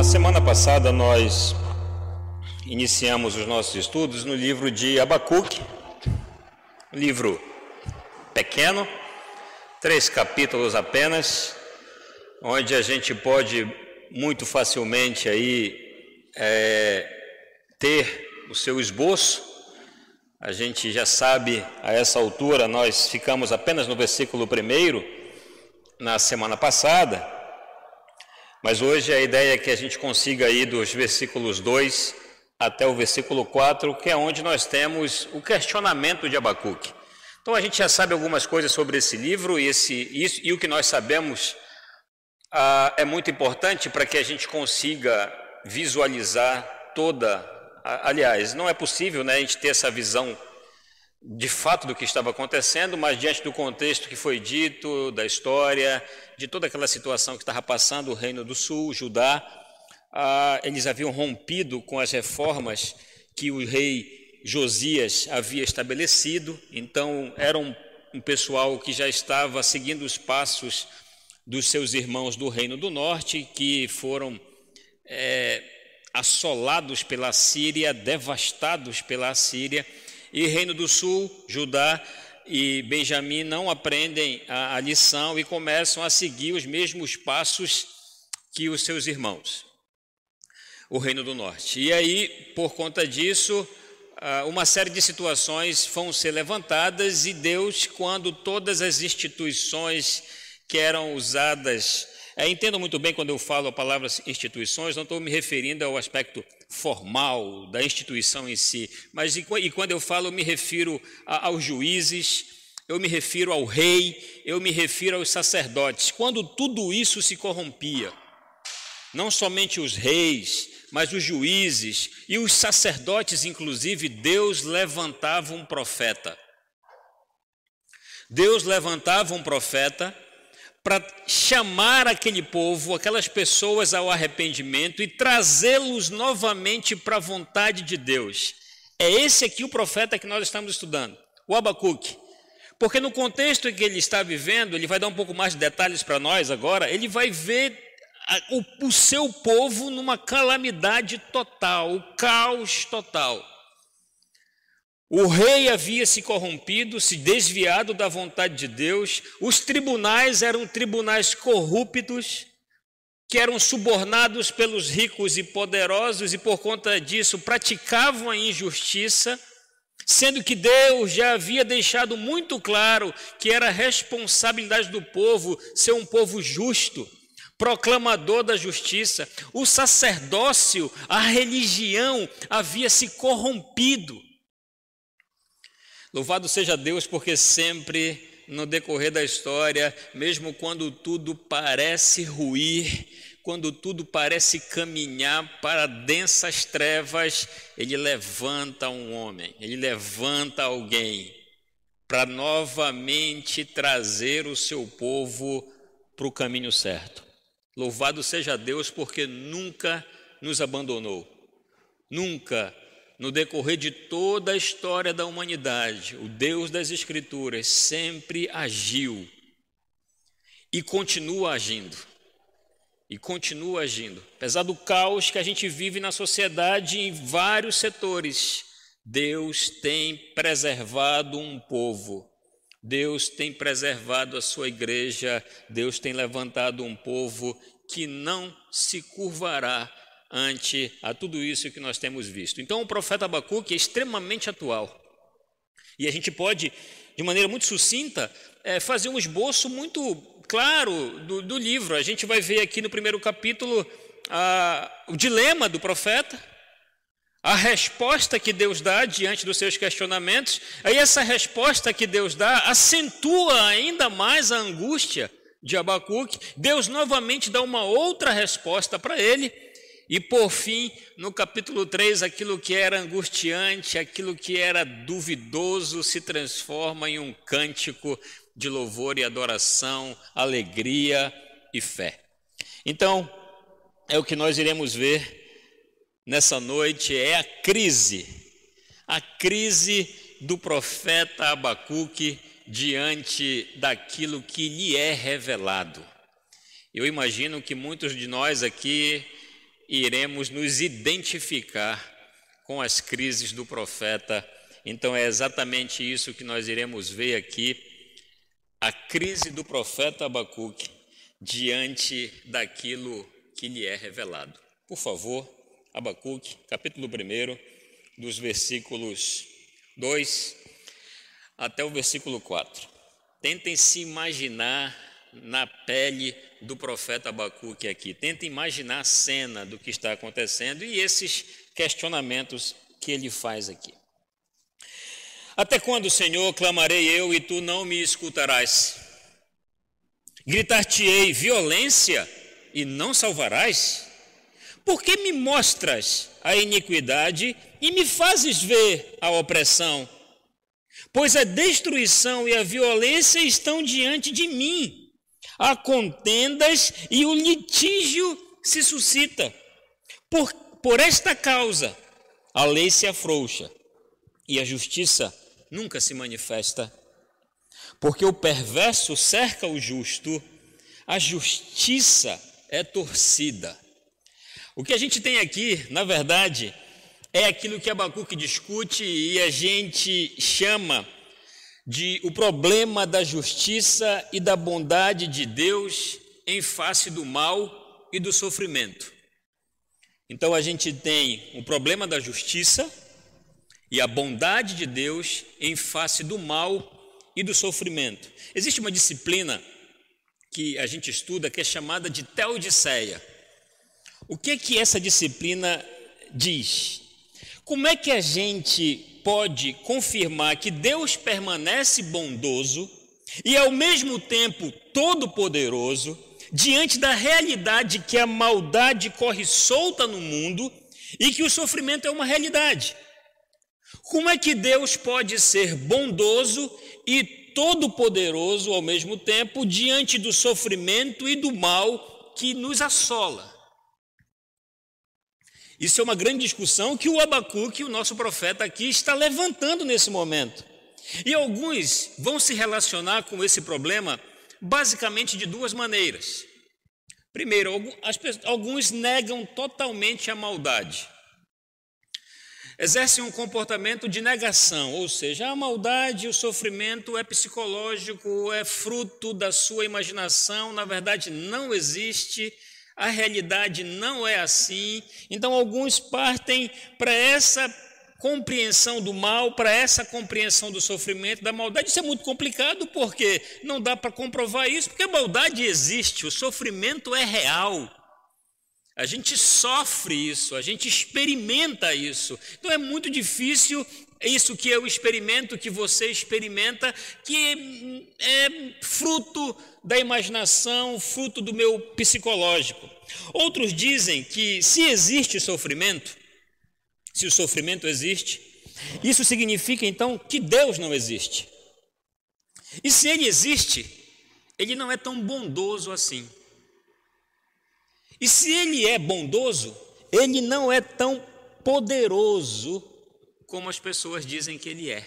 Na semana passada nós iniciamos os nossos estudos no livro de Abacuque, livro pequeno, três capítulos apenas, onde a gente pode muito facilmente aí é, ter o seu esboço. A gente já sabe a essa altura, nós ficamos apenas no versículo primeiro na semana passada. Mas hoje a ideia é que a gente consiga ir dos versículos 2 até o versículo 4, que é onde nós temos o questionamento de Abacuque. Então a gente já sabe algumas coisas sobre esse livro e, esse, isso, e o que nós sabemos ah, é muito importante para que a gente consiga visualizar toda. Aliás, não é possível né, a gente ter essa visão de fato do que estava acontecendo, mas diante do contexto que foi dito, da história, de toda aquela situação que estava passando o Reino do Sul, Judá, ah, eles haviam rompido com as reformas que o rei Josias havia estabelecido, então era um, um pessoal que já estava seguindo os passos dos seus irmãos do Reino do Norte, que foram é, assolados pela Síria, devastados pela Síria, e Reino do Sul, Judá e Benjamim não aprendem a, a lição e começam a seguir os mesmos passos que os seus irmãos, o Reino do Norte. E aí, por conta disso, uma série de situações vão ser levantadas e Deus, quando todas as instituições que eram usadas é, entendo muito bem quando eu falo a palavra instituições, não estou me referindo ao aspecto formal da instituição em si, mas e, quando eu falo, eu me refiro a, aos juízes, eu me refiro ao rei, eu me refiro aos sacerdotes. Quando tudo isso se corrompia, não somente os reis, mas os juízes e os sacerdotes, inclusive, Deus levantava um profeta. Deus levantava um profeta para chamar aquele povo, aquelas pessoas ao arrependimento e trazê-los novamente para a vontade de Deus. É esse aqui o profeta que nós estamos estudando, o Abacuque. Porque no contexto em que ele está vivendo, ele vai dar um pouco mais de detalhes para nós agora, ele vai ver o, o seu povo numa calamidade total, o caos total. O rei havia se corrompido, se desviado da vontade de Deus, os tribunais eram tribunais corruptos, que eram subornados pelos ricos e poderosos e por conta disso praticavam a injustiça, sendo que Deus já havia deixado muito claro que era responsabilidade do povo ser um povo justo, proclamador da justiça. O sacerdócio, a religião havia se corrompido. Louvado seja Deus, porque sempre no decorrer da história, mesmo quando tudo parece ruir, quando tudo parece caminhar para densas trevas, ele levanta um homem, ele levanta alguém para novamente trazer o seu povo para o caminho certo. Louvado seja Deus, porque nunca nos abandonou, nunca no decorrer de toda a história da humanidade, o Deus das Escrituras sempre agiu e continua agindo. E continua agindo. Apesar do caos que a gente vive na sociedade em vários setores, Deus tem preservado um povo. Deus tem preservado a sua igreja, Deus tem levantado um povo que não se curvará ante a tudo isso que nós temos visto. Então, o profeta Abacuque é extremamente atual. E a gente pode, de maneira muito sucinta, é, fazer um esboço muito claro do, do, livro. A gente vai ver aqui no primeiro capítulo a, o dilema do profeta, a resposta que Deus dá diante dos seus questionamentos. Aí, essa resposta que Deus dá acentua ainda mais a angústia de Abacuque. Deus novamente dá uma outra resposta para ele e por fim, no capítulo 3, aquilo que era angustiante, aquilo que era duvidoso, se transforma em um cântico de louvor e adoração, alegria e fé. Então, é o que nós iremos ver nessa noite: é a crise, a crise do profeta Abacuque diante daquilo que lhe é revelado. Eu imagino que muitos de nós aqui iremos nos identificar com as crises do profeta. Então é exatamente isso que nós iremos ver aqui, a crise do profeta Abacuque diante daquilo que lhe é revelado. Por favor, Abacuque, capítulo 1, dos versículos 2 até o versículo 4. Tentem se imaginar na pele do profeta Abacuque aqui. Tentem imaginar a cena do que está acontecendo e esses questionamentos que ele faz aqui. Até quando, Senhor, clamarei eu e tu não me escutarás? Gritar-te-ei violência e não salvarás? Por que me mostras a iniquidade e me fazes ver a opressão? Pois a destruição e a violência estão diante de mim, há contendas e o litígio se suscita. Por, por esta causa, a lei se afrouxa e a justiça nunca se manifesta. Porque o perverso cerca o justo, a justiça é torcida. O que a gente tem aqui, na verdade, é aquilo que Abacuque discute e a gente chama de o problema da justiça e da bondade de Deus em face do mal e do sofrimento. Então a gente tem o problema da justiça e a bondade de Deus em face do mal e do sofrimento. Existe uma disciplina que a gente estuda que é chamada de teodiceia. O que é que essa disciplina diz? Como é que a gente pode confirmar que Deus permanece bondoso e ao mesmo tempo todo-poderoso diante da realidade que a maldade corre solta no mundo e que o sofrimento é uma realidade? Como é que Deus pode ser bondoso e todo-poderoso ao mesmo tempo diante do sofrimento e do mal que nos assola? Isso é uma grande discussão que o Abacuque, o nosso profeta aqui, está levantando nesse momento. E alguns vão se relacionar com esse problema basicamente de duas maneiras. Primeiro, alguns negam totalmente a maldade. Exercem um comportamento de negação, ou seja, a maldade, o sofrimento é psicológico, é fruto da sua imaginação, na verdade não existe a realidade não é assim. Então, alguns partem para essa compreensão do mal, para essa compreensão do sofrimento, da maldade. Isso é muito complicado porque não dá para comprovar isso, porque a maldade existe, o sofrimento é real. A gente sofre isso, a gente experimenta isso. Então é muito difícil isso que eu experimento, que você experimenta, que é fruto da imaginação, fruto do meu psicológico. Outros dizem que se existe sofrimento, se o sofrimento existe, isso significa então que Deus não existe. E se ele existe, ele não é tão bondoso assim. E se ele é bondoso, ele não é tão poderoso como as pessoas dizem que ele é.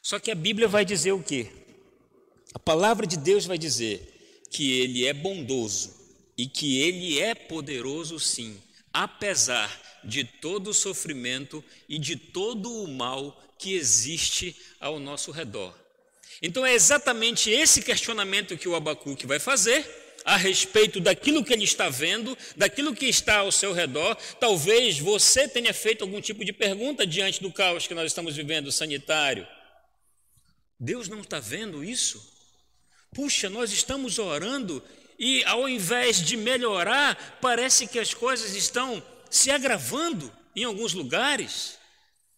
Só que a Bíblia vai dizer o quê? A palavra de Deus vai dizer que ele é bondoso e que ele é poderoso sim, apesar de todo o sofrimento e de todo o mal que existe ao nosso redor. Então é exatamente esse questionamento que o Abacuque vai fazer a respeito daquilo que ele está vendo, daquilo que está ao seu redor. Talvez você tenha feito algum tipo de pergunta diante do caos que nós estamos vivendo sanitário. Deus não está vendo isso? Puxa, nós estamos orando e ao invés de melhorar, parece que as coisas estão se agravando em alguns lugares.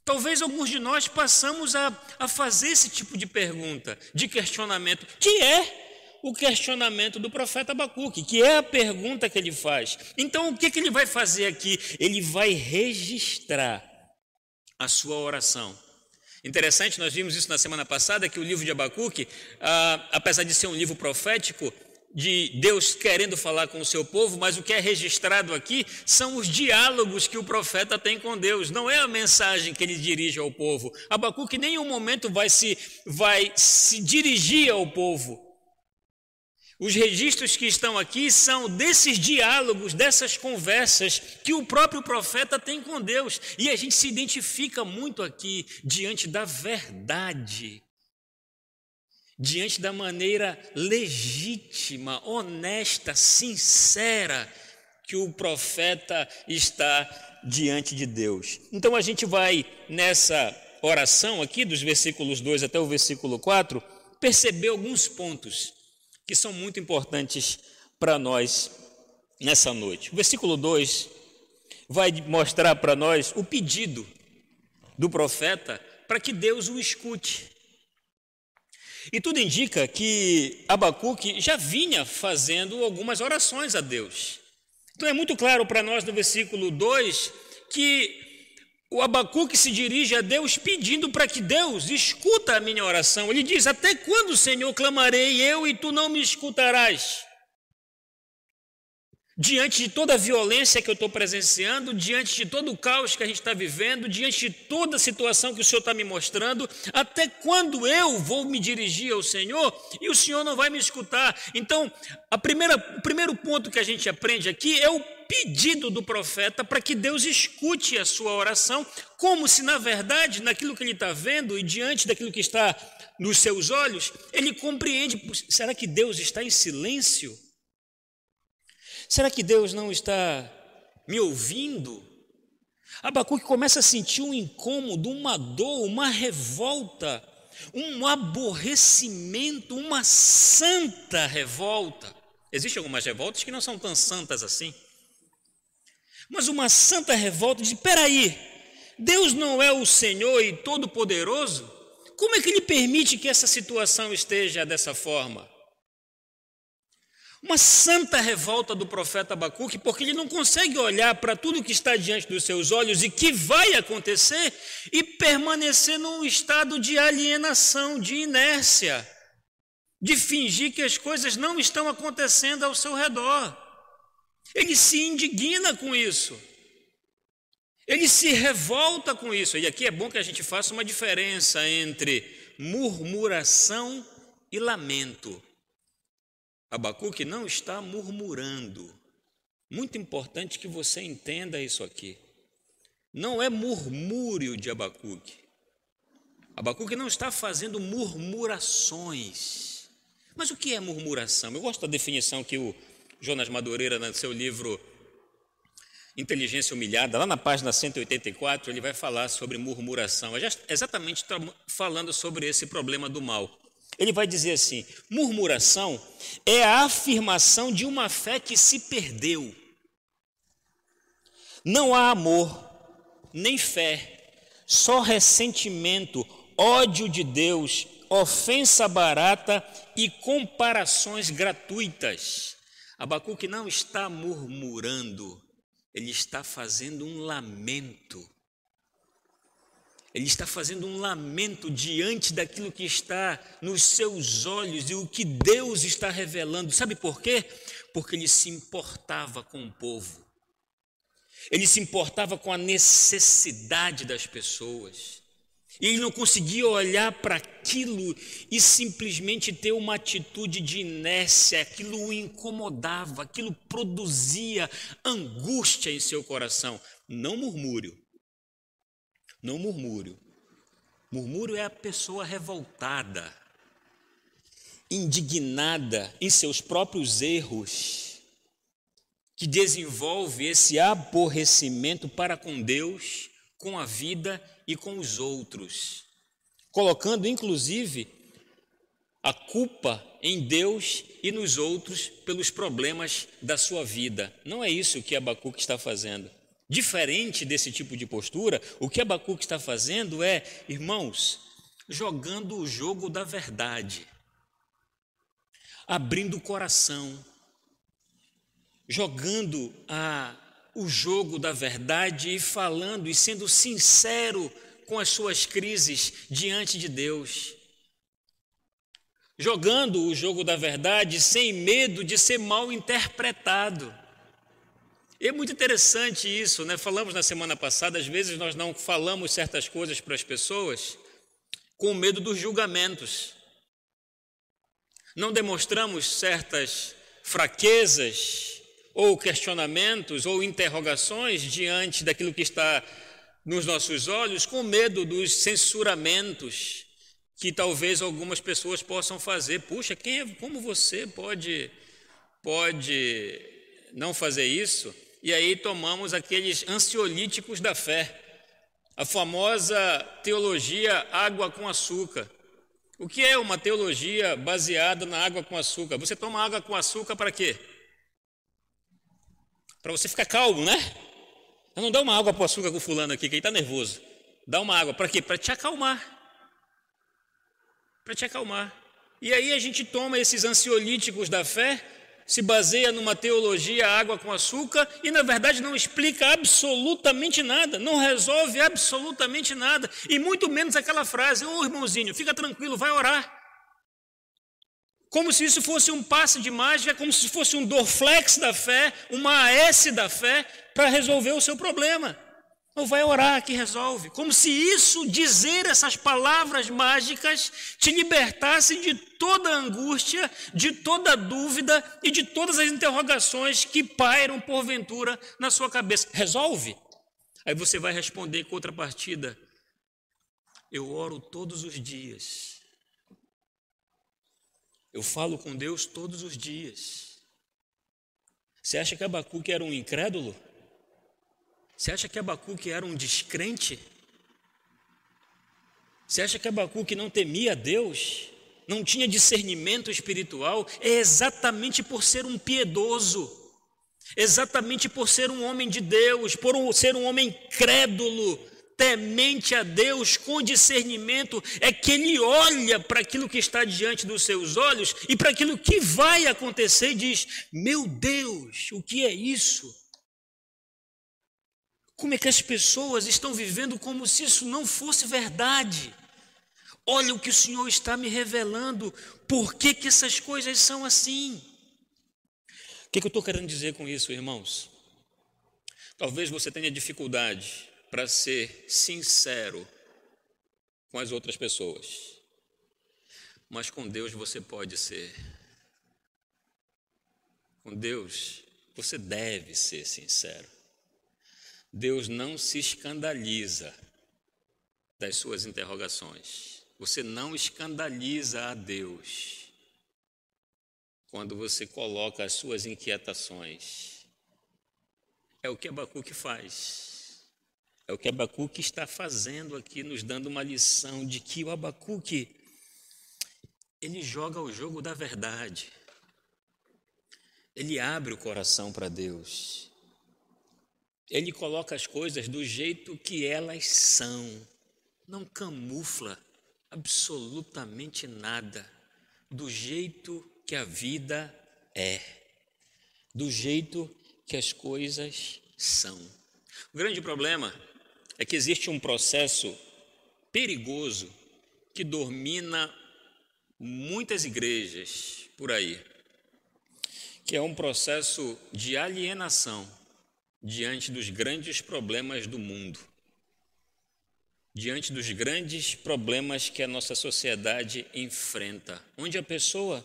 Talvez alguns de nós passamos a, a fazer esse tipo de pergunta, de questionamento, que é o questionamento do profeta Abacuque, que é a pergunta que ele faz. Então, o que, que ele vai fazer aqui? Ele vai registrar a sua oração. Interessante, nós vimos isso na semana passada, que o livro de Abacuque, ah, apesar de ser um livro profético, de Deus querendo falar com o seu povo, mas o que é registrado aqui são os diálogos que o profeta tem com Deus, não é a mensagem que ele dirige ao povo. Abacuque em nenhum momento vai se, vai se dirigir ao povo. Os registros que estão aqui são desses diálogos, dessas conversas que o próprio profeta tem com Deus. E a gente se identifica muito aqui diante da verdade, diante da maneira legítima, honesta, sincera que o profeta está diante de Deus. Então a gente vai nessa oração aqui, dos versículos 2 até o versículo 4, perceber alguns pontos que são muito importantes para nós nessa noite. O versículo 2 vai mostrar para nós o pedido do profeta para que Deus o escute. E tudo indica que Abacuque já vinha fazendo algumas orações a Deus. Então é muito claro para nós no versículo 2 que o Abacuque se dirige a Deus pedindo para que Deus escuta a minha oração. Ele diz: Até quando, Senhor, clamarei eu e tu não me escutarás? Diante de toda a violência que eu estou presenciando, diante de todo o caos que a gente está vivendo, diante de toda a situação que o Senhor está me mostrando, até quando eu vou me dirigir ao Senhor e o Senhor não vai me escutar? Então, primeira, o primeiro ponto que a gente aprende aqui é o pedido do profeta para que Deus escute a sua oração, como se na verdade, naquilo que ele está vendo e diante daquilo que está nos seus olhos, ele compreende: será que Deus está em silêncio? Será que Deus não está me ouvindo? Abacuque começa a sentir um incômodo, uma dor, uma revolta, um aborrecimento, uma santa revolta. Existem algumas revoltas que não são tão santas assim. Mas uma santa revolta de: peraí, Deus não é o Senhor e Todo-Poderoso? Como é que Ele permite que essa situação esteja dessa forma? Uma santa revolta do profeta Abacuque, porque ele não consegue olhar para tudo que está diante dos seus olhos e que vai acontecer e permanecer num estado de alienação, de inércia, de fingir que as coisas não estão acontecendo ao seu redor. Ele se indigna com isso. Ele se revolta com isso. E aqui é bom que a gente faça uma diferença entre murmuração e lamento. Abacuque não está murmurando. Muito importante que você entenda isso aqui. Não é murmúrio de Abacuque. Abacuque não está fazendo murmurações. Mas o que é murmuração? Eu gosto da definição que o Jonas Madureira, no seu livro Inteligência Humilhada, lá na página 184, ele vai falar sobre murmuração. É exatamente falando sobre esse problema do mal. Ele vai dizer assim: murmuração é a afirmação de uma fé que se perdeu. Não há amor, nem fé, só ressentimento, ódio de Deus, ofensa barata e comparações gratuitas. Abacuque não está murmurando, ele está fazendo um lamento. Ele está fazendo um lamento diante daquilo que está nos seus olhos e o que Deus está revelando. Sabe por quê? Porque ele se importava com o povo. Ele se importava com a necessidade das pessoas. E ele não conseguia olhar para aquilo e simplesmente ter uma atitude de inércia, aquilo o incomodava, aquilo produzia angústia em seu coração. Não murmúrio, não murmúrio. Murmúrio é a pessoa revoltada, indignada em seus próprios erros, que desenvolve esse aborrecimento para com Deus, com a vida e com os outros, colocando inclusive a culpa em Deus e nos outros pelos problemas da sua vida. Não é isso que Abacuque está fazendo. Diferente desse tipo de postura, o que Abacuque está fazendo é, irmãos, jogando o jogo da verdade, abrindo o coração, jogando a o jogo da verdade e falando e sendo sincero com as suas crises diante de Deus. Jogando o jogo da verdade sem medo de ser mal interpretado. E é muito interessante isso, né? Falamos na semana passada, às vezes nós não falamos certas coisas para as pessoas com medo dos julgamentos. não demonstramos certas fraquezas ou questionamentos ou interrogações diante daquilo que está nos nossos olhos com medo dos censuramentos que talvez algumas pessoas possam fazer. Puxa, quem é, como você pode pode não fazer isso? E aí tomamos aqueles ansiolíticos da fé, a famosa teologia água com açúcar. O que é uma teologia baseada na água com açúcar? Você toma água com açúcar para quê? Para você ficar calmo, né? Eu não dá uma água com açúcar com fulano aqui, que ele está nervoso. Dá uma água para quê? Para te acalmar. Para te acalmar. E aí a gente toma esses ansiolíticos da fé se baseia numa teologia água com açúcar e, na verdade, não explica absolutamente nada, não resolve absolutamente nada, e muito menos aquela frase: Ô oh, irmãozinho, fica tranquilo, vai orar. Como se isso fosse um passe de mágica, como se fosse um Dorflex da fé, uma AS da fé, para resolver o seu problema. Ou vai orar que resolve. Como se isso, dizer essas palavras mágicas, te libertasse de toda angústia, de toda dúvida e de todas as interrogações que pairam porventura na sua cabeça. Resolve? Aí você vai responder em contrapartida: Eu oro todos os dias. Eu falo com Deus todos os dias. Você acha que Abacuque era um incrédulo? Você acha que Abacuque era um descrente? Você acha que Abacuque não temia Deus? Não tinha discernimento espiritual? É exatamente por ser um piedoso, exatamente por ser um homem de Deus, por ser um homem crédulo, temente a Deus, com discernimento, é que ele olha para aquilo que está diante dos seus olhos e para aquilo que vai acontecer e diz: Meu Deus, o que é isso? Como é que as pessoas estão vivendo como se isso não fosse verdade? Olha o que o Senhor está me revelando. Por que, que essas coisas são assim? O que, que eu estou querendo dizer com isso, irmãos? Talvez você tenha dificuldade para ser sincero com as outras pessoas, mas com Deus você pode ser. Com Deus você deve ser sincero. Deus não se escandaliza das suas interrogações. Você não escandaliza a Deus quando você coloca as suas inquietações. É o que Abacuque faz. É o que Abacuque está fazendo aqui, nos dando uma lição de que o Abacuque, ele joga o jogo da verdade. Ele abre o coração para Deus. Ele coloca as coisas do jeito que elas são, não camufla absolutamente nada, do jeito que a vida é, do jeito que as coisas são. O grande problema é que existe um processo perigoso que domina muitas igrejas por aí, que é um processo de alienação diante dos grandes problemas do mundo, diante dos grandes problemas que a nossa sociedade enfrenta, onde a pessoa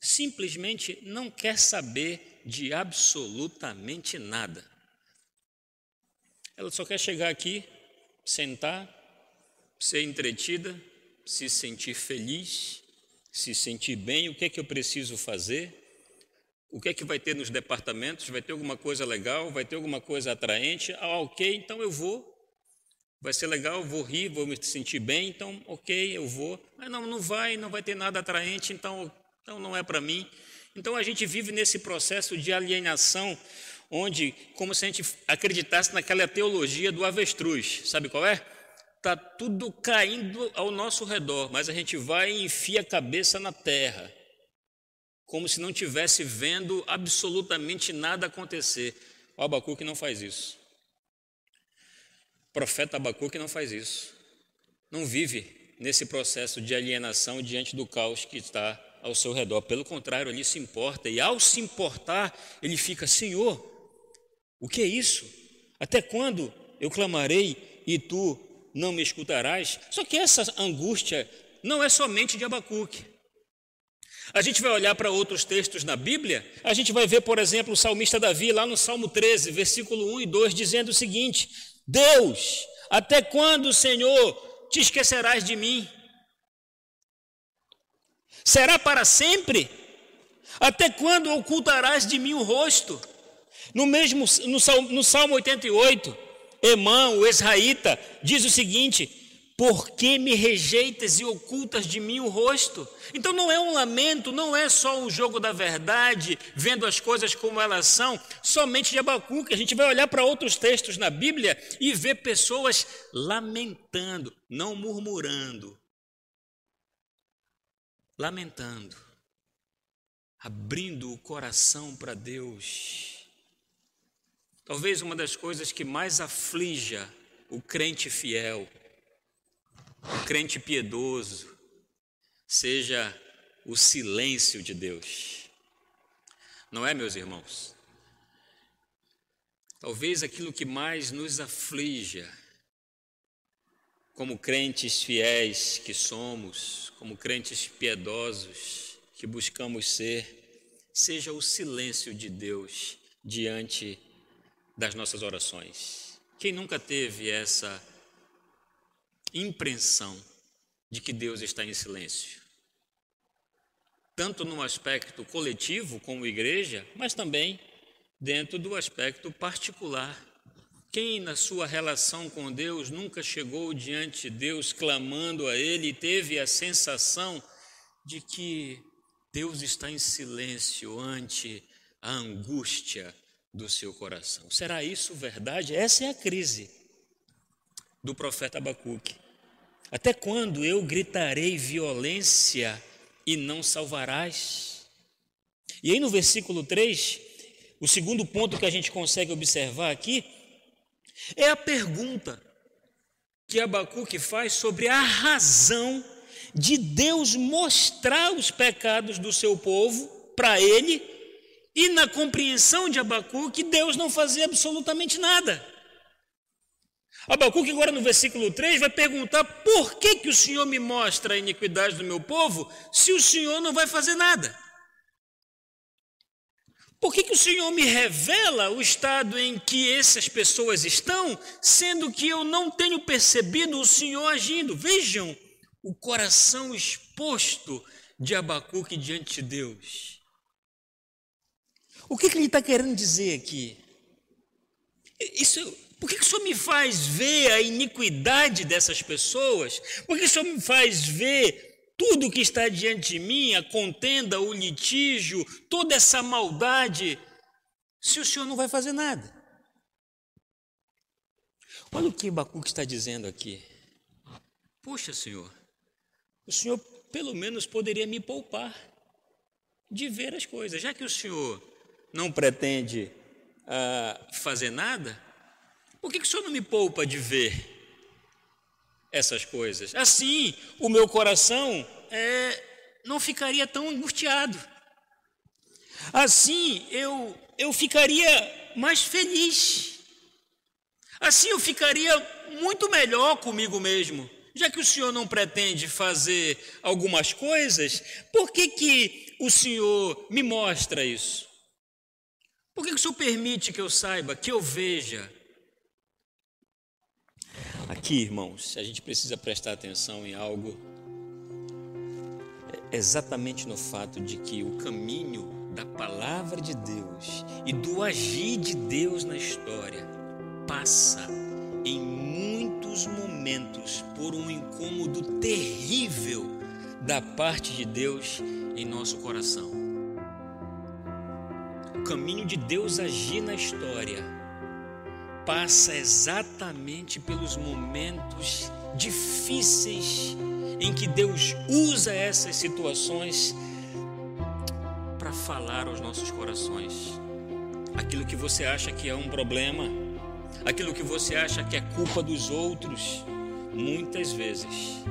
simplesmente não quer saber de absolutamente nada. Ela só quer chegar aqui, sentar, ser entretida, se sentir feliz, se sentir bem, o que é que eu preciso fazer? O que é que vai ter nos departamentos? Vai ter alguma coisa legal? Vai ter alguma coisa atraente? Ah, ok, então eu vou. Vai ser legal, vou rir, vou me sentir bem, então ok, eu vou. Mas não, não vai, não vai ter nada atraente, então, então não é para mim. Então a gente vive nesse processo de alienação, onde, como se a gente acreditasse naquela teologia do avestruz, sabe qual é? Está tudo caindo ao nosso redor, mas a gente vai e enfia a cabeça na terra como se não tivesse vendo absolutamente nada acontecer. O Abacuque não faz isso. O profeta Abacuque não faz isso. Não vive nesse processo de alienação diante do caos que está ao seu redor. Pelo contrário, ele se importa e ao se importar, ele fica: Senhor, o que é isso? Até quando eu clamarei e tu não me escutarás? Só que essa angústia não é somente de Abacuque. A gente vai olhar para outros textos na Bíblia, a gente vai ver, por exemplo, o salmista Davi, lá no Salmo 13, versículo 1 e 2, dizendo o seguinte: Deus, até quando, Senhor, te esquecerás de mim? Será para sempre? Até quando ocultarás de mim o rosto? No mesmo no Salmo, no Salmo 88, Emã, o israelita, diz o seguinte: por que me rejeitas e ocultas de mim o rosto? Então não é um lamento, não é só um jogo da verdade, vendo as coisas como elas são, somente de Abacuque. A gente vai olhar para outros textos na Bíblia e ver pessoas lamentando, não murmurando. Lamentando, abrindo o coração para Deus. Talvez uma das coisas que mais aflija o crente fiel o crente piedoso seja o silêncio de Deus. Não é, meus irmãos? Talvez aquilo que mais nos aflija, como crentes fiéis que somos, como crentes piedosos que buscamos ser, seja o silêncio de Deus diante das nossas orações. Quem nunca teve essa impressão de que Deus está em silêncio. Tanto no aspecto coletivo, como igreja, mas também dentro do aspecto particular. Quem, na sua relação com Deus, nunca chegou diante de Deus clamando a Ele e teve a sensação de que Deus está em silêncio ante a angústia do seu coração? Será isso verdade? Essa é a crise do profeta Abacuque. Até quando eu gritarei violência e não salvarás? E aí no versículo 3, o segundo ponto que a gente consegue observar aqui é a pergunta que Abacuque faz sobre a razão de Deus mostrar os pecados do seu povo para ele e na compreensão de Abacuque Deus não fazia absolutamente nada. Abacuque agora no versículo 3 vai perguntar por que, que o Senhor me mostra a iniquidade do meu povo se o Senhor não vai fazer nada? Por que, que o Senhor me revela o estado em que essas pessoas estão, sendo que eu não tenho percebido o Senhor agindo? Vejam o coração exposto de Abacuque diante de Deus. O que, que ele está querendo dizer aqui? Isso por que, que o Senhor me faz ver a iniquidade dessas pessoas? Por que o Senhor me faz ver tudo que está diante de mim, a contenda, o litígio, toda essa maldade, se o Senhor não vai fazer nada? Olha o que Bacuque está dizendo aqui. Poxa, Senhor, o Senhor pelo menos poderia me poupar de ver as coisas, já que o Senhor não pretende uh, fazer nada, por que, que o senhor não me poupa de ver essas coisas? Assim, o meu coração é, não ficaria tão angustiado. Assim, eu, eu ficaria mais feliz. Assim, eu ficaria muito melhor comigo mesmo. Já que o Senhor não pretende fazer algumas coisas, por que, que o Senhor me mostra isso? Por que, que o Senhor permite que eu saiba, que eu veja Aqui, irmãos, a gente precisa prestar atenção em algo é exatamente no fato de que o caminho da palavra de Deus e do agir de Deus na história passa em muitos momentos por um incômodo terrível da parte de Deus em nosso coração. O caminho de Deus agir na história passa exatamente pelos momentos difíceis em que Deus usa essas situações para falar aos nossos corações. Aquilo que você acha que é um problema, aquilo que você acha que é culpa dos outros, muitas vezes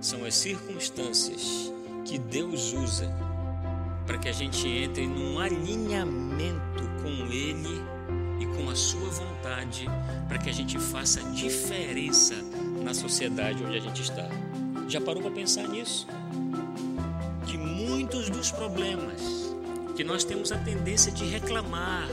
são as circunstâncias que Deus usa para que a gente entre num alinhamento com Ele e com a sua vontade para que a gente faça diferença na sociedade onde a gente está. Já parou para pensar nisso? Que muitos dos problemas que nós temos a tendência de reclamar,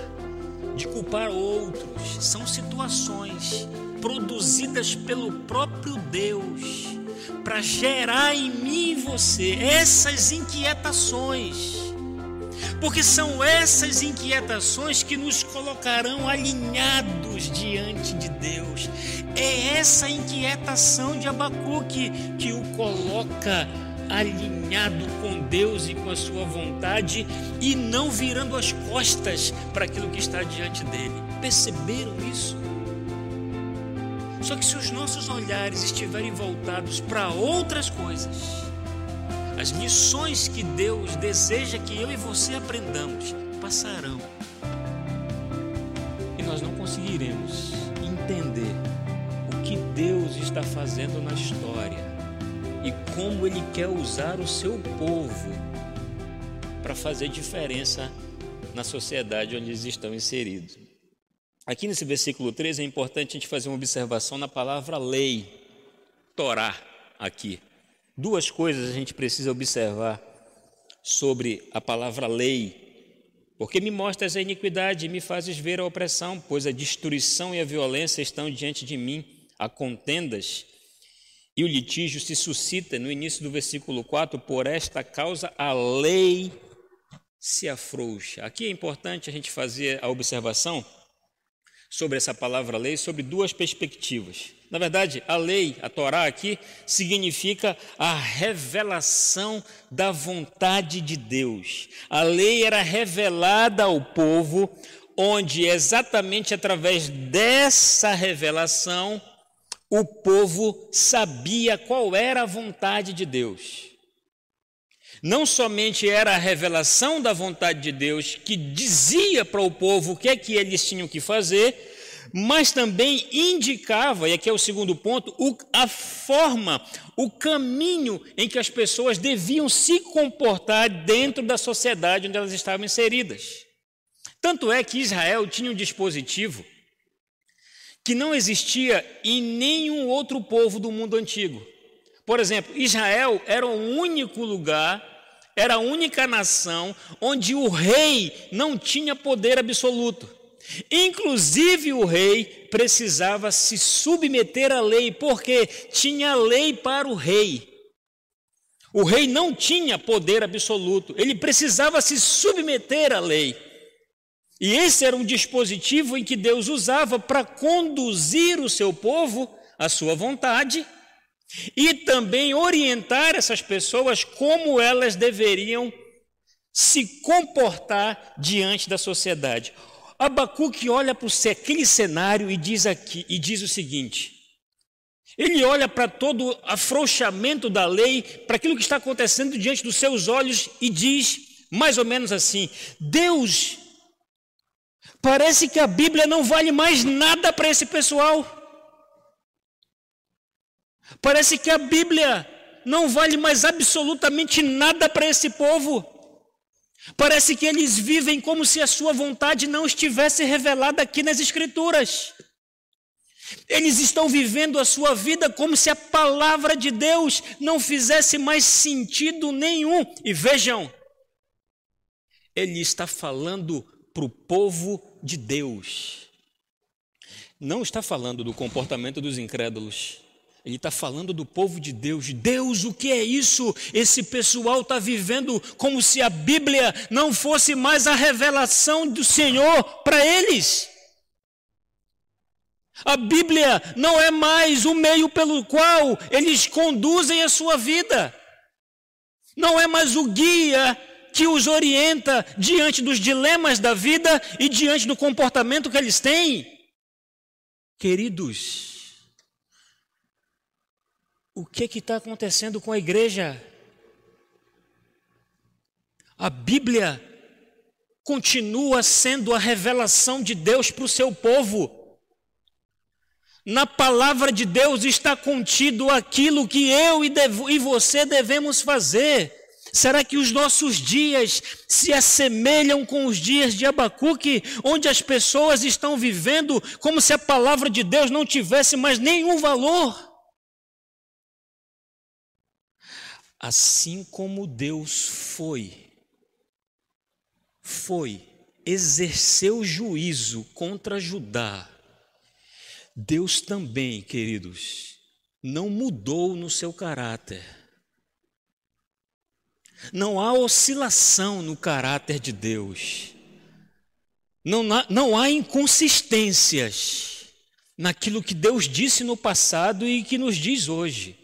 de culpar outros, são situações produzidas pelo próprio Deus para gerar em mim e você essas inquietações. Porque são essas inquietações que nos colocarão alinhados diante de Deus. É essa inquietação de Abacuque que o coloca alinhado com Deus e com a sua vontade e não virando as costas para aquilo que está diante dele. Perceberam isso? Só que se os nossos olhares estiverem voltados para outras coisas, as missões que Deus deseja que eu e você aprendamos passarão. E nós não conseguiremos entender o que Deus está fazendo na história e como Ele quer usar o seu povo para fazer diferença na sociedade onde eles estão inseridos. Aqui nesse versículo 3 é importante a gente fazer uma observação na palavra lei, Torá, aqui. Duas coisas a gente precisa observar sobre a palavra lei. Porque me mostras a iniquidade e me fazes ver a opressão, pois a destruição e a violência estão diante de mim, há contendas e o litígio se suscita no início do versículo 4, por esta causa a lei se afrouxa. Aqui é importante a gente fazer a observação sobre essa palavra lei, sobre duas perspectivas. Na verdade, a lei, a Torá aqui, significa a revelação da vontade de Deus. A lei era revelada ao povo, onde exatamente através dessa revelação o povo sabia qual era a vontade de Deus. Não somente era a revelação da vontade de Deus que dizia para o povo o que é que eles tinham que fazer, mas também indicava, e aqui é o segundo ponto, o, a forma, o caminho em que as pessoas deviam se comportar dentro da sociedade onde elas estavam inseridas. Tanto é que Israel tinha um dispositivo que não existia em nenhum outro povo do mundo antigo. Por exemplo, Israel era o único lugar, era a única nação onde o rei não tinha poder absoluto. Inclusive o rei precisava se submeter à lei, porque tinha lei para o rei. O rei não tinha poder absoluto, ele precisava se submeter à lei. E esse era um dispositivo em que Deus usava para conduzir o seu povo à sua vontade e também orientar essas pessoas como elas deveriam se comportar diante da sociedade. Abacuque olha para aquele cenário e diz aqui e diz o seguinte: ele olha para todo o afrouxamento da lei, para aquilo que está acontecendo diante dos seus olhos e diz mais ou menos assim: Deus Parece que a Bíblia não vale mais nada para esse pessoal. Parece que a Bíblia não vale mais absolutamente nada para esse povo. Parece que eles vivem como se a sua vontade não estivesse revelada aqui nas Escrituras. Eles estão vivendo a sua vida como se a palavra de Deus não fizesse mais sentido nenhum. E vejam, ele está falando para o povo de Deus. Não está falando do comportamento dos incrédulos. Ele está falando do povo de Deus. Deus, o que é isso? Esse pessoal está vivendo como se a Bíblia não fosse mais a revelação do Senhor para eles. A Bíblia não é mais o meio pelo qual eles conduzem a sua vida. Não é mais o guia que os orienta diante dos dilemas da vida e diante do comportamento que eles têm. Queridos, o que está acontecendo com a igreja? A Bíblia continua sendo a revelação de Deus para o seu povo. Na palavra de Deus está contido aquilo que eu e, e você devemos fazer. Será que os nossos dias se assemelham com os dias de Abacuque, onde as pessoas estão vivendo como se a palavra de Deus não tivesse mais nenhum valor? Assim como Deus foi, foi, exerceu juízo contra Judá, Deus também, queridos, não mudou no seu caráter. Não há oscilação no caráter de Deus. Não há, não há inconsistências naquilo que Deus disse no passado e que nos diz hoje.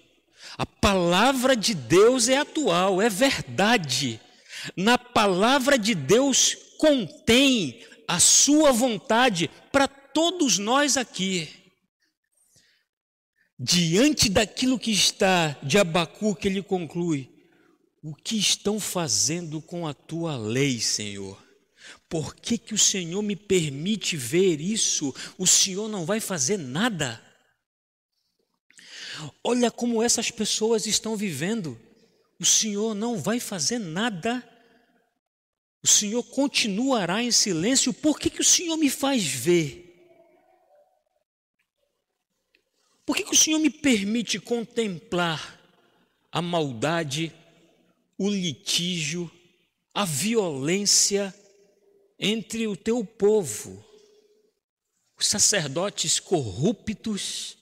A palavra de Deus é atual, é verdade. Na palavra de Deus contém a sua vontade para todos nós aqui. Diante daquilo que está de Abacuque, ele conclui: O que estão fazendo com a tua lei, Senhor? Por que, que o Senhor me permite ver isso? O Senhor não vai fazer nada. Olha como essas pessoas estão vivendo. O Senhor não vai fazer nada. O Senhor continuará em silêncio. Por que, que o Senhor me faz ver? Por que, que o Senhor me permite contemplar a maldade, o litígio, a violência entre o teu povo? Os sacerdotes corruptos,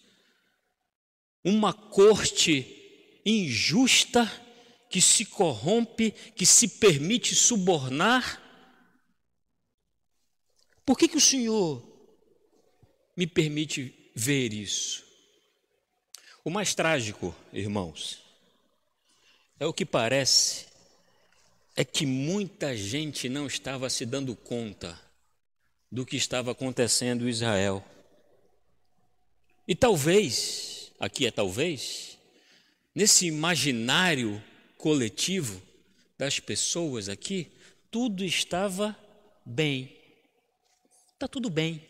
uma corte injusta que se corrompe, que se permite subornar. Por que, que o Senhor me permite ver isso? O mais trágico, irmãos, é o que parece é que muita gente não estava se dando conta do que estava acontecendo em Israel. E talvez, aqui é talvez, nesse imaginário coletivo das pessoas aqui, tudo estava bem. Está tudo bem.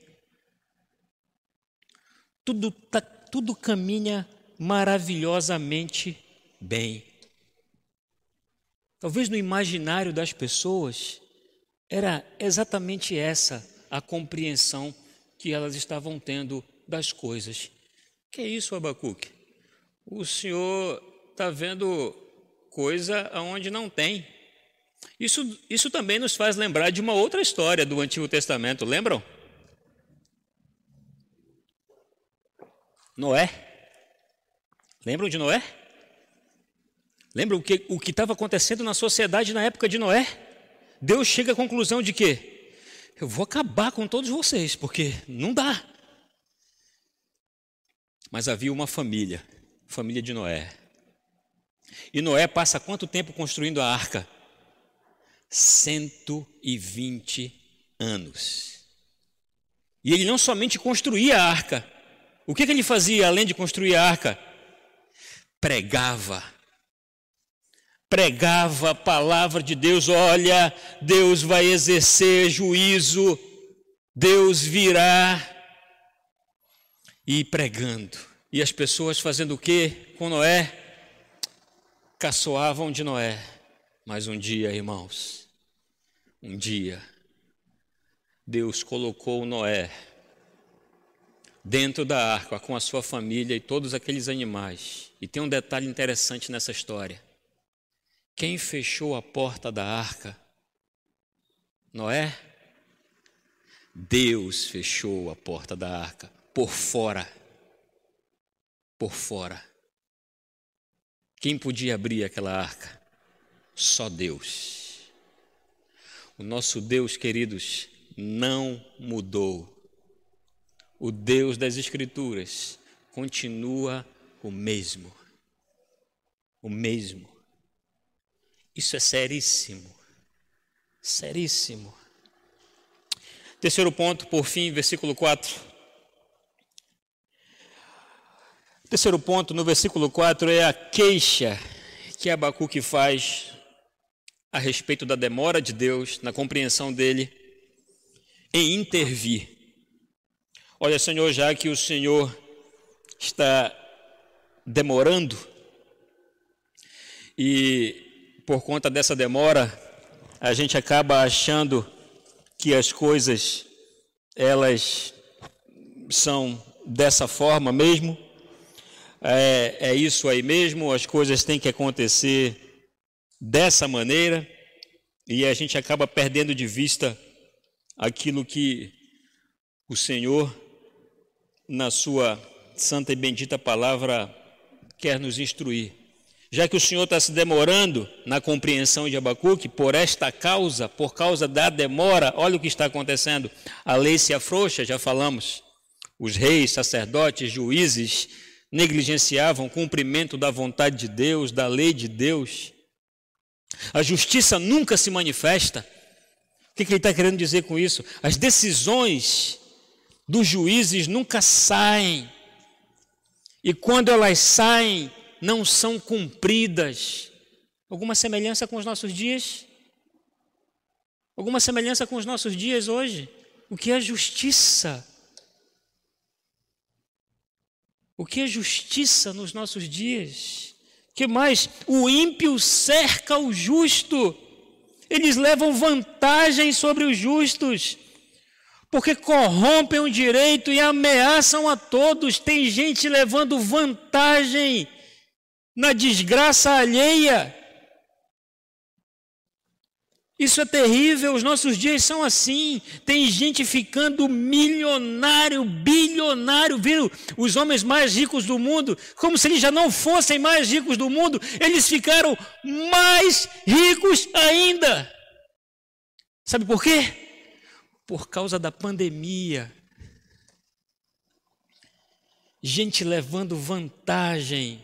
Tudo, tá, tudo caminha maravilhosamente bem. Talvez no imaginário das pessoas era exatamente essa a compreensão que elas estavam tendo das coisas. Que é isso, Abacuque? O senhor está vendo coisa aonde não tem. Isso, isso também nos faz lembrar de uma outra história do Antigo Testamento, lembram? Noé. Lembram de Noé? Lembram o que estava acontecendo na sociedade na época de Noé? Deus chega à conclusão de que eu vou acabar com todos vocês, porque não dá. Mas havia uma família, família de Noé. E Noé passa quanto tempo construindo a arca? 120 anos. E ele não somente construía a arca, o que, que ele fazia além de construir a arca? pregava. Pregava a palavra de Deus, olha, Deus vai exercer juízo, Deus virá. E pregando. E as pessoas fazendo o que com Noé? Caçoavam de Noé. Mas um dia, irmãos, um dia, Deus colocou Noé dentro da arca com a sua família e todos aqueles animais. E tem um detalhe interessante nessa história. Quem fechou a porta da arca? Noé? Deus fechou a porta da arca por fora. Por fora. Quem podia abrir aquela arca? Só Deus. O nosso Deus, queridos, não mudou o Deus das Escrituras continua o mesmo. O mesmo. Isso é seríssimo. Seríssimo. Terceiro ponto, por fim, versículo 4. Terceiro ponto, no versículo 4, é a queixa que Abacuque faz a respeito da demora de Deus, na compreensão dele, em intervir. Olha, Senhor, já que o Senhor está demorando e por conta dessa demora a gente acaba achando que as coisas elas são dessa forma mesmo. É, é isso aí mesmo, as coisas têm que acontecer dessa maneira, e a gente acaba perdendo de vista aquilo que o Senhor, na sua santa e bendita palavra, quer nos instruir. Já que o Senhor está se demorando na compreensão de Abacuque, por esta causa, por causa da demora, olha o que está acontecendo. A lei se afrouxa, já falamos. Os reis, sacerdotes, juízes negligenciavam o cumprimento da vontade de Deus, da lei de Deus. A justiça nunca se manifesta. O que ele está querendo dizer com isso? As decisões dos juízes nunca saem. E quando elas saem, não são cumpridas. Alguma semelhança com os nossos dias? Alguma semelhança com os nossos dias hoje? O que é justiça? O que é justiça nos nossos dias? Que mais? O ímpio cerca o justo. Eles levam vantagem sobre os justos, porque corrompem o direito e ameaçam a todos. Tem gente levando vantagem na desgraça alheia. Isso é terrível, os nossos dias são assim. Tem gente ficando milionário, bilionário, viram os homens mais ricos do mundo, como se eles já não fossem mais ricos do mundo, eles ficaram mais ricos ainda. Sabe por quê? Por causa da pandemia. Gente levando vantagem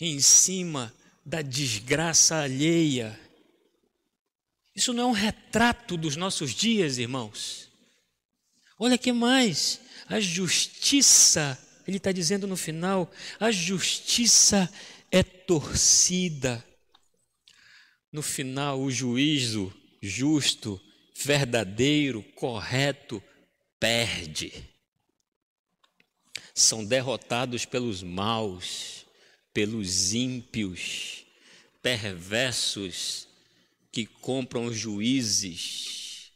em cima da desgraça alheia. Isso não é um retrato dos nossos dias, irmãos. Olha que mais, a justiça, ele está dizendo no final, a justiça é torcida. No final, o juízo justo, verdadeiro, correto, perde. São derrotados pelos maus, pelos ímpios, perversos, que compram juízes.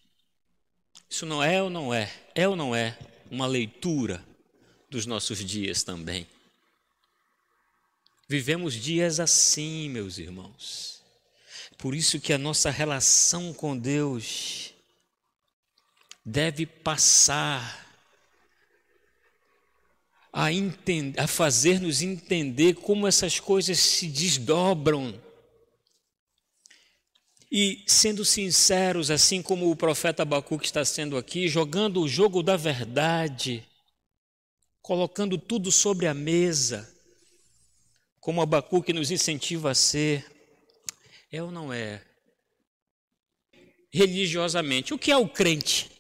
Isso não é ou não é? É ou não é uma leitura dos nossos dias também? Vivemos dias assim, meus irmãos. Por isso que a nossa relação com Deus deve passar a, a fazer-nos entender como essas coisas se desdobram e sendo sinceros, assim como o profeta Abacuque está sendo aqui, jogando o jogo da verdade, colocando tudo sobre a mesa, como Abacuque nos incentiva a ser, é ou não é? Religiosamente, o que é o crente?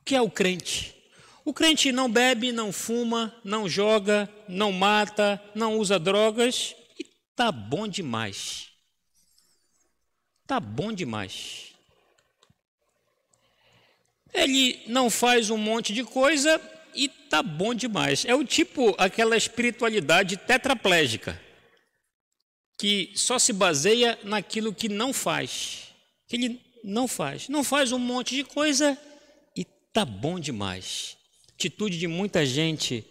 O que é o crente? O crente não bebe, não fuma, não joga, não mata, não usa drogas e tá bom demais. Tá bom demais. Ele não faz um monte de coisa e tá bom demais. É o tipo aquela espiritualidade tetraplégica que só se baseia naquilo que não faz. Que ele não faz. Não faz um monte de coisa e tá bom demais. Atitude de muita gente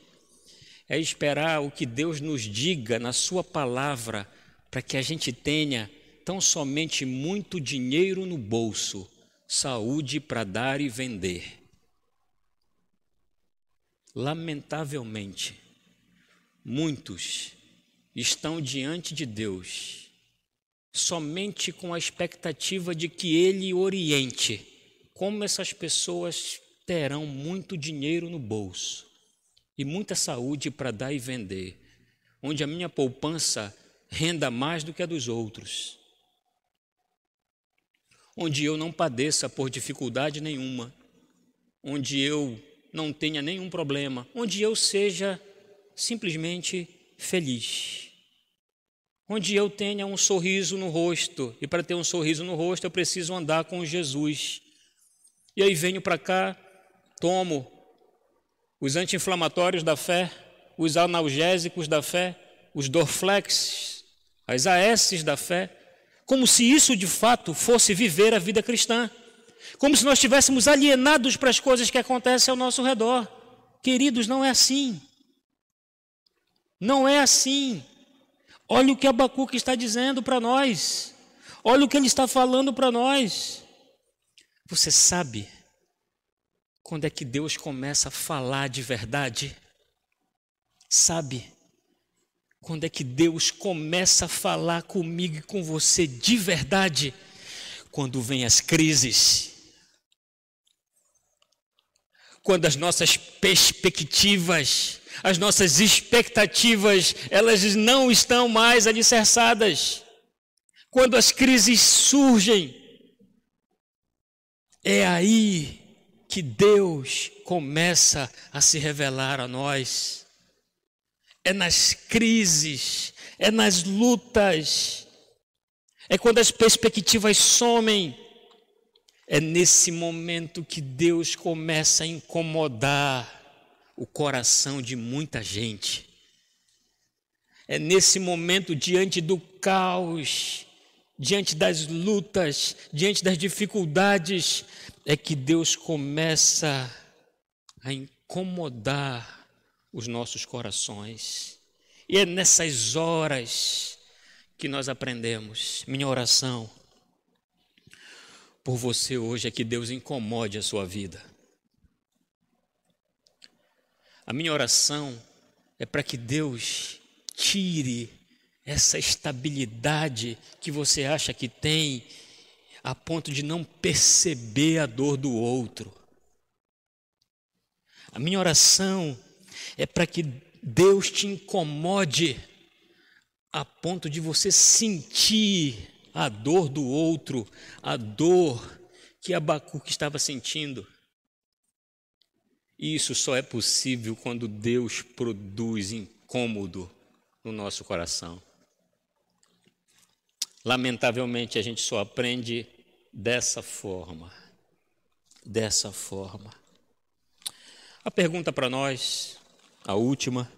é esperar o que Deus nos diga na sua palavra para que a gente tenha tão somente muito dinheiro no bolso, saúde para dar e vender. Lamentavelmente, muitos estão diante de Deus somente com a expectativa de que Ele oriente como essas pessoas terão muito dinheiro no bolso e muita saúde para dar e vender, onde a minha poupança renda mais do que a dos outros onde eu não padeça por dificuldade nenhuma, onde eu não tenha nenhum problema, onde eu seja simplesmente feliz. Onde eu tenha um sorriso no rosto, e para ter um sorriso no rosto eu preciso andar com Jesus. E aí venho para cá, tomo os anti-inflamatórios da fé, os analgésicos da fé, os Dorflex, as AS da fé, como se isso de fato fosse viver a vida cristã, como se nós estivéssemos alienados para as coisas que acontecem ao nosso redor. Queridos, não é assim. Não é assim. Olha o que Abacuque está dizendo para nós. Olha o que ele está falando para nós. Você sabe quando é que Deus começa a falar de verdade? Sabe quando é que Deus começa a falar comigo e com você de verdade? Quando vem as crises. Quando as nossas perspectivas, as nossas expectativas, elas não estão mais alicerçadas. Quando as crises surgem, é aí que Deus começa a se revelar a nós. É nas crises, é nas lutas, é quando as perspectivas somem. É nesse momento que Deus começa a incomodar o coração de muita gente. É nesse momento, diante do caos, diante das lutas, diante das dificuldades, é que Deus começa a incomodar os nossos corações. E é nessas horas que nós aprendemos. Minha oração por você hoje é que Deus incomode a sua vida. A minha oração é para que Deus tire essa estabilidade que você acha que tem, a ponto de não perceber a dor do outro. A minha oração é para que Deus te incomode a ponto de você sentir a dor do outro, a dor que Abacuque estava sentindo. E isso só é possível quando Deus produz incômodo no nosso coração. Lamentavelmente, a gente só aprende dessa forma. Dessa forma. A pergunta para nós, a última: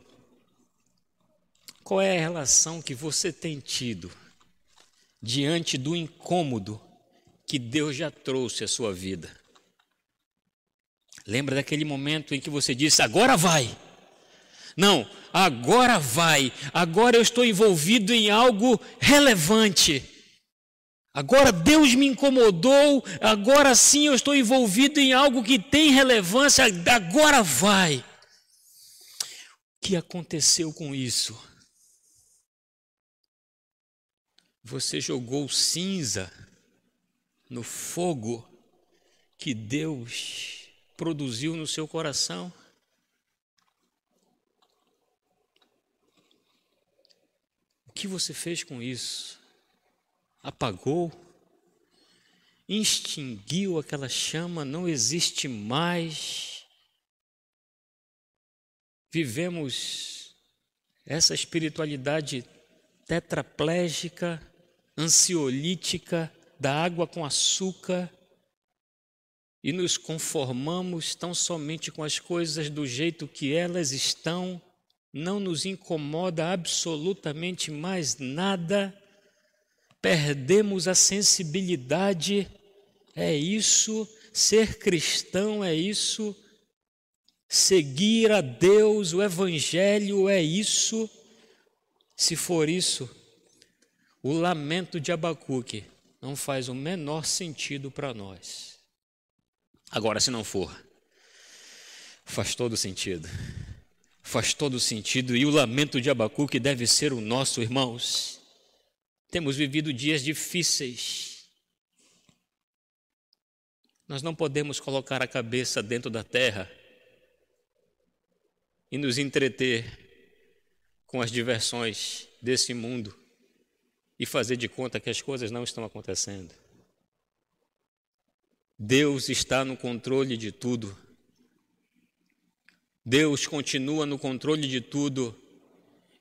qual é a relação que você tem tido diante do incômodo que Deus já trouxe à sua vida? Lembra daquele momento em que você disse: agora vai. Não, agora vai. Agora eu estou envolvido em algo relevante. Agora Deus me incomodou, agora sim eu estou envolvido em algo que tem relevância, agora vai. O que aconteceu com isso? Você jogou cinza no fogo que Deus produziu no seu coração? que você fez com isso? Apagou? Extinguiu aquela chama? Não existe mais? Vivemos essa espiritualidade tetraplégica, ansiolítica, da água com açúcar, e nos conformamos tão somente com as coisas do jeito que elas estão não nos incomoda absolutamente mais nada, perdemos a sensibilidade, é isso, ser cristão é isso, seguir a Deus, o Evangelho é isso. Se for isso, o lamento de Abacuque não faz o menor sentido para nós. Agora, se não for, faz todo sentido faz todo sentido e o lamento de Abacuque deve ser o nosso, irmãos. Temos vivido dias difíceis. Nós não podemos colocar a cabeça dentro da terra e nos entreter com as diversões desse mundo e fazer de conta que as coisas não estão acontecendo. Deus está no controle de tudo. Deus continua no controle de tudo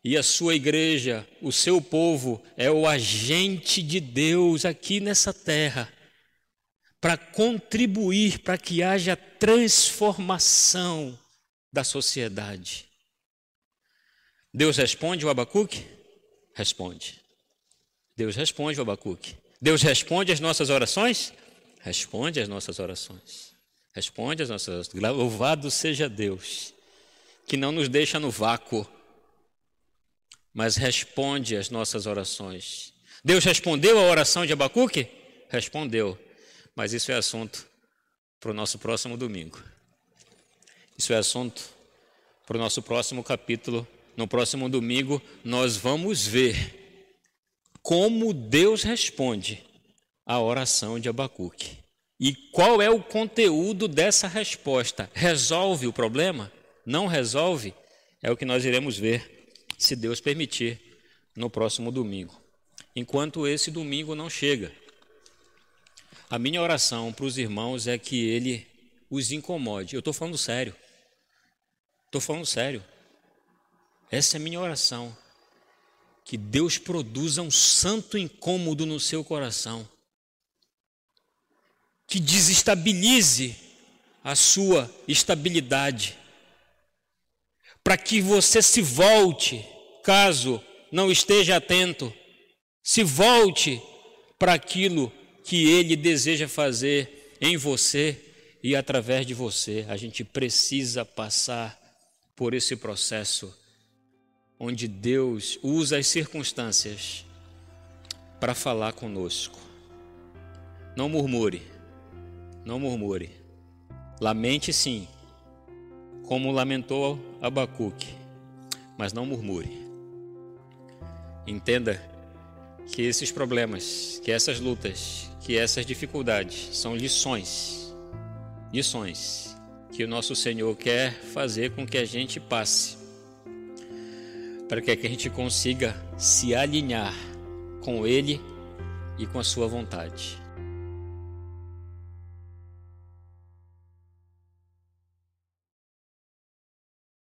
e a sua igreja, o seu povo, é o agente de Deus aqui nessa terra para contribuir para que haja transformação da sociedade. Deus responde o Abacuque? Responde. Deus responde o Abacuque. Deus responde as nossas orações? Responde as nossas orações. Responde as nossas orações. Louvado seja Deus que não nos deixa no vácuo. mas responde às nossas orações. Deus respondeu à oração de Abacuque? Respondeu, mas isso é assunto para o nosso próximo domingo. Isso é assunto para o nosso próximo capítulo. No próximo domingo, nós vamos ver como Deus responde à oração de Abacuque. E qual é o conteúdo dessa resposta? Resolve o problema? Não resolve? É o que nós iremos ver, se Deus permitir, no próximo domingo. Enquanto esse domingo não chega, a minha oração para os irmãos é que ele os incomode. Eu estou falando sério. Estou falando sério. Essa é a minha oração. Que Deus produza um santo incômodo no seu coração que desestabilize a sua estabilidade, para que você se volte, caso não esteja atento, se volte para aquilo que Ele deseja fazer em você e através de você. A gente precisa passar por esse processo onde Deus usa as circunstâncias para falar conosco. Não murmure não murmure. Lamente sim, como lamentou Abacuque, mas não murmure. Entenda que esses problemas, que essas lutas, que essas dificuldades são lições, lições que o nosso Senhor quer fazer com que a gente passe, para que a gente consiga se alinhar com Ele e com a Sua vontade.